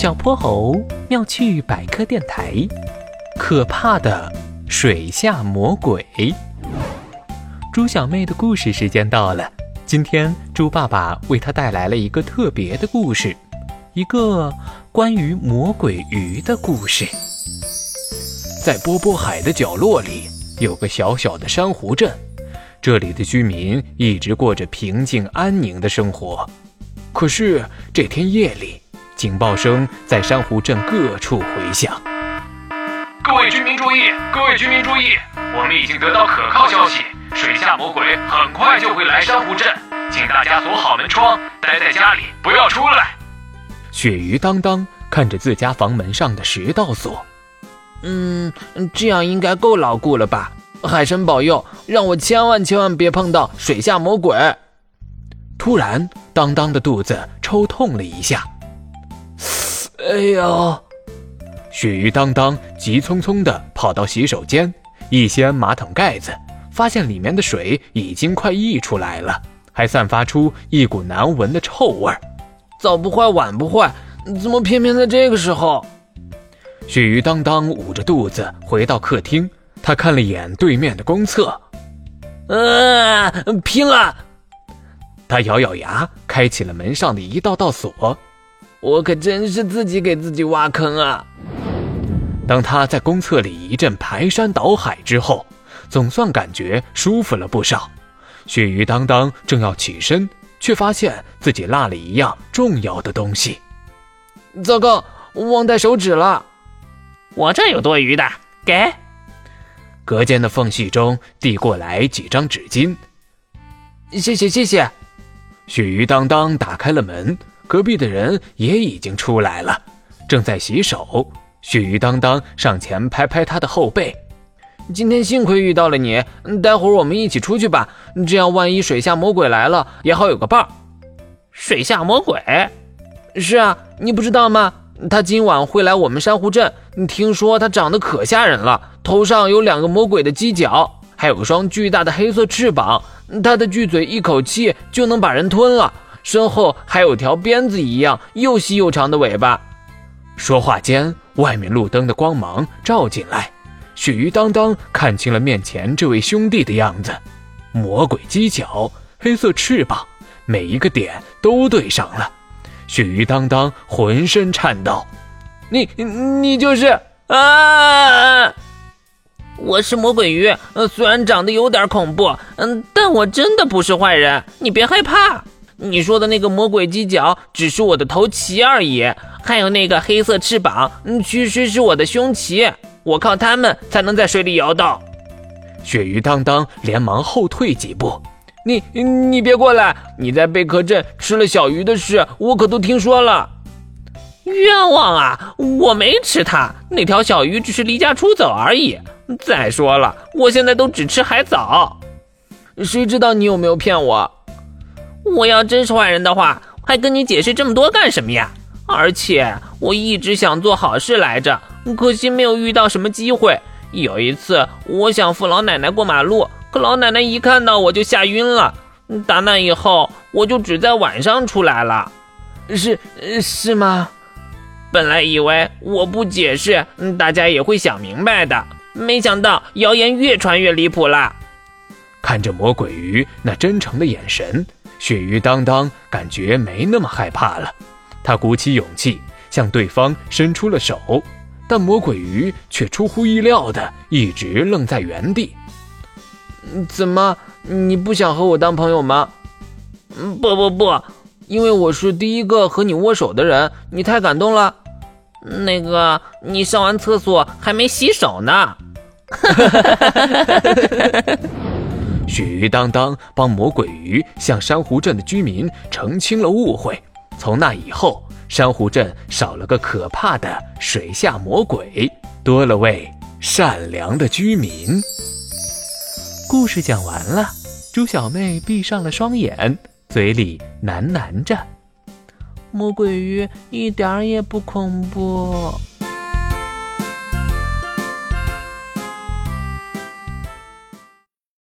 小泼猴妙趣百科电台，可怕的水下魔鬼。猪小妹的故事时间到了，今天猪爸爸为她带来了一个特别的故事，一个关于魔鬼鱼的故事。在波波海的角落里，有个小小的珊瑚镇，这里的居民一直过着平静安宁的生活。可是这天夜里，警报声在珊瑚镇各处回响。各位居民注意！各位居民注意！我们已经得到可靠消息，水下魔鬼很快就会来珊瑚镇，请大家锁好门窗，待在家里，不要出来。鳕鱼当当看着自家房门上的十道锁，嗯，这样应该够牢固了吧？海神保佑，让我千万千万别碰到水下魔鬼！突然，当当的肚子抽痛了一下。哎呦！鳕鱼当当急匆匆地跑到洗手间，一掀马桶盖子，发现里面的水已经快溢出来了，还散发出一股难闻的臭味儿。早不坏晚不坏，怎么偏偏在这个时候？鳕鱼当当捂着肚子回到客厅，他看了眼对面的公厕，啊，拼了！他咬咬牙，开启了门上的一道道锁。我可真是自己给自己挖坑啊！当他在公厕里一阵排山倒海之后，总算感觉舒服了不少。鳕鱼当当正要起身，却发现自己落了一样重要的东西。糟糕，忘带手纸了！我这有多余的，给。隔间的缝隙中递过来几张纸巾。谢谢谢谢。鳕鱼当当打开了门，隔壁的人也已经出来了，正在洗手。鳕鱼当当上前拍拍他的后背，今天幸亏遇到了你，待会儿我们一起出去吧，这样万一水下魔鬼来了，也好有个伴儿。水下魔鬼？是啊，你不知道吗？他今晚会来我们珊瑚镇。听说他长得可吓人了，头上有两个魔鬼的犄角，还有双巨大的黑色翅膀。他的巨嘴一口气就能把人吞了，身后还有条鞭子一样又细又长的尾巴。说话间，外面路灯的光芒照进来，鳕鱼当当看清了面前这位兄弟的样子：魔鬼犄角，黑色翅膀，每一个点都对上了。鳕鱼当当浑身颤抖：“你你就是啊！我是魔鬼鱼，虽然长得有点恐怖，嗯，但我真的不是坏人，你别害怕。你说的那个魔鬼犄角只是我的头鳍而已，还有那个黑色翅膀，嗯，其实是我的胸鳍，我靠它们才能在水里游动。”鳕鱼当当连忙后退几步。你你别过来！你在贝壳镇吃了小鱼的事，我可都听说了。冤枉啊！我没吃它，那条小鱼只是离家出走而已。再说了，我现在都只吃海藻。谁知道你有没有骗我？我要真是坏人的话，还跟你解释这么多干什么呀？而且我一直想做好事来着，可惜没有遇到什么机会。有一次，我想扶老奶奶过马路。可老奶奶一看到我就吓晕了，打那以后我就只在晚上出来了，是是吗？本来以为我不解释，大家也会想明白的，没想到谣言越传越离谱了。看着魔鬼鱼那真诚的眼神，鳕鱼当当感觉没那么害怕了。他鼓起勇气向对方伸出了手，但魔鬼鱼却出乎意料的一直愣在原地。怎么？你不想和我当朋友吗？不不不，因为我是第一个和你握手的人，你太感动了。那个，你上完厕所还没洗手呢。鳕鱼当当帮魔鬼鱼向珊瑚镇的居民澄清了误会。从那以后，珊瑚镇少了个可怕的水下魔鬼，多了位善良的居民。故事讲完了，猪小妹闭上了双眼，嘴里喃喃着：“魔鬼鱼一点也不恐怖。”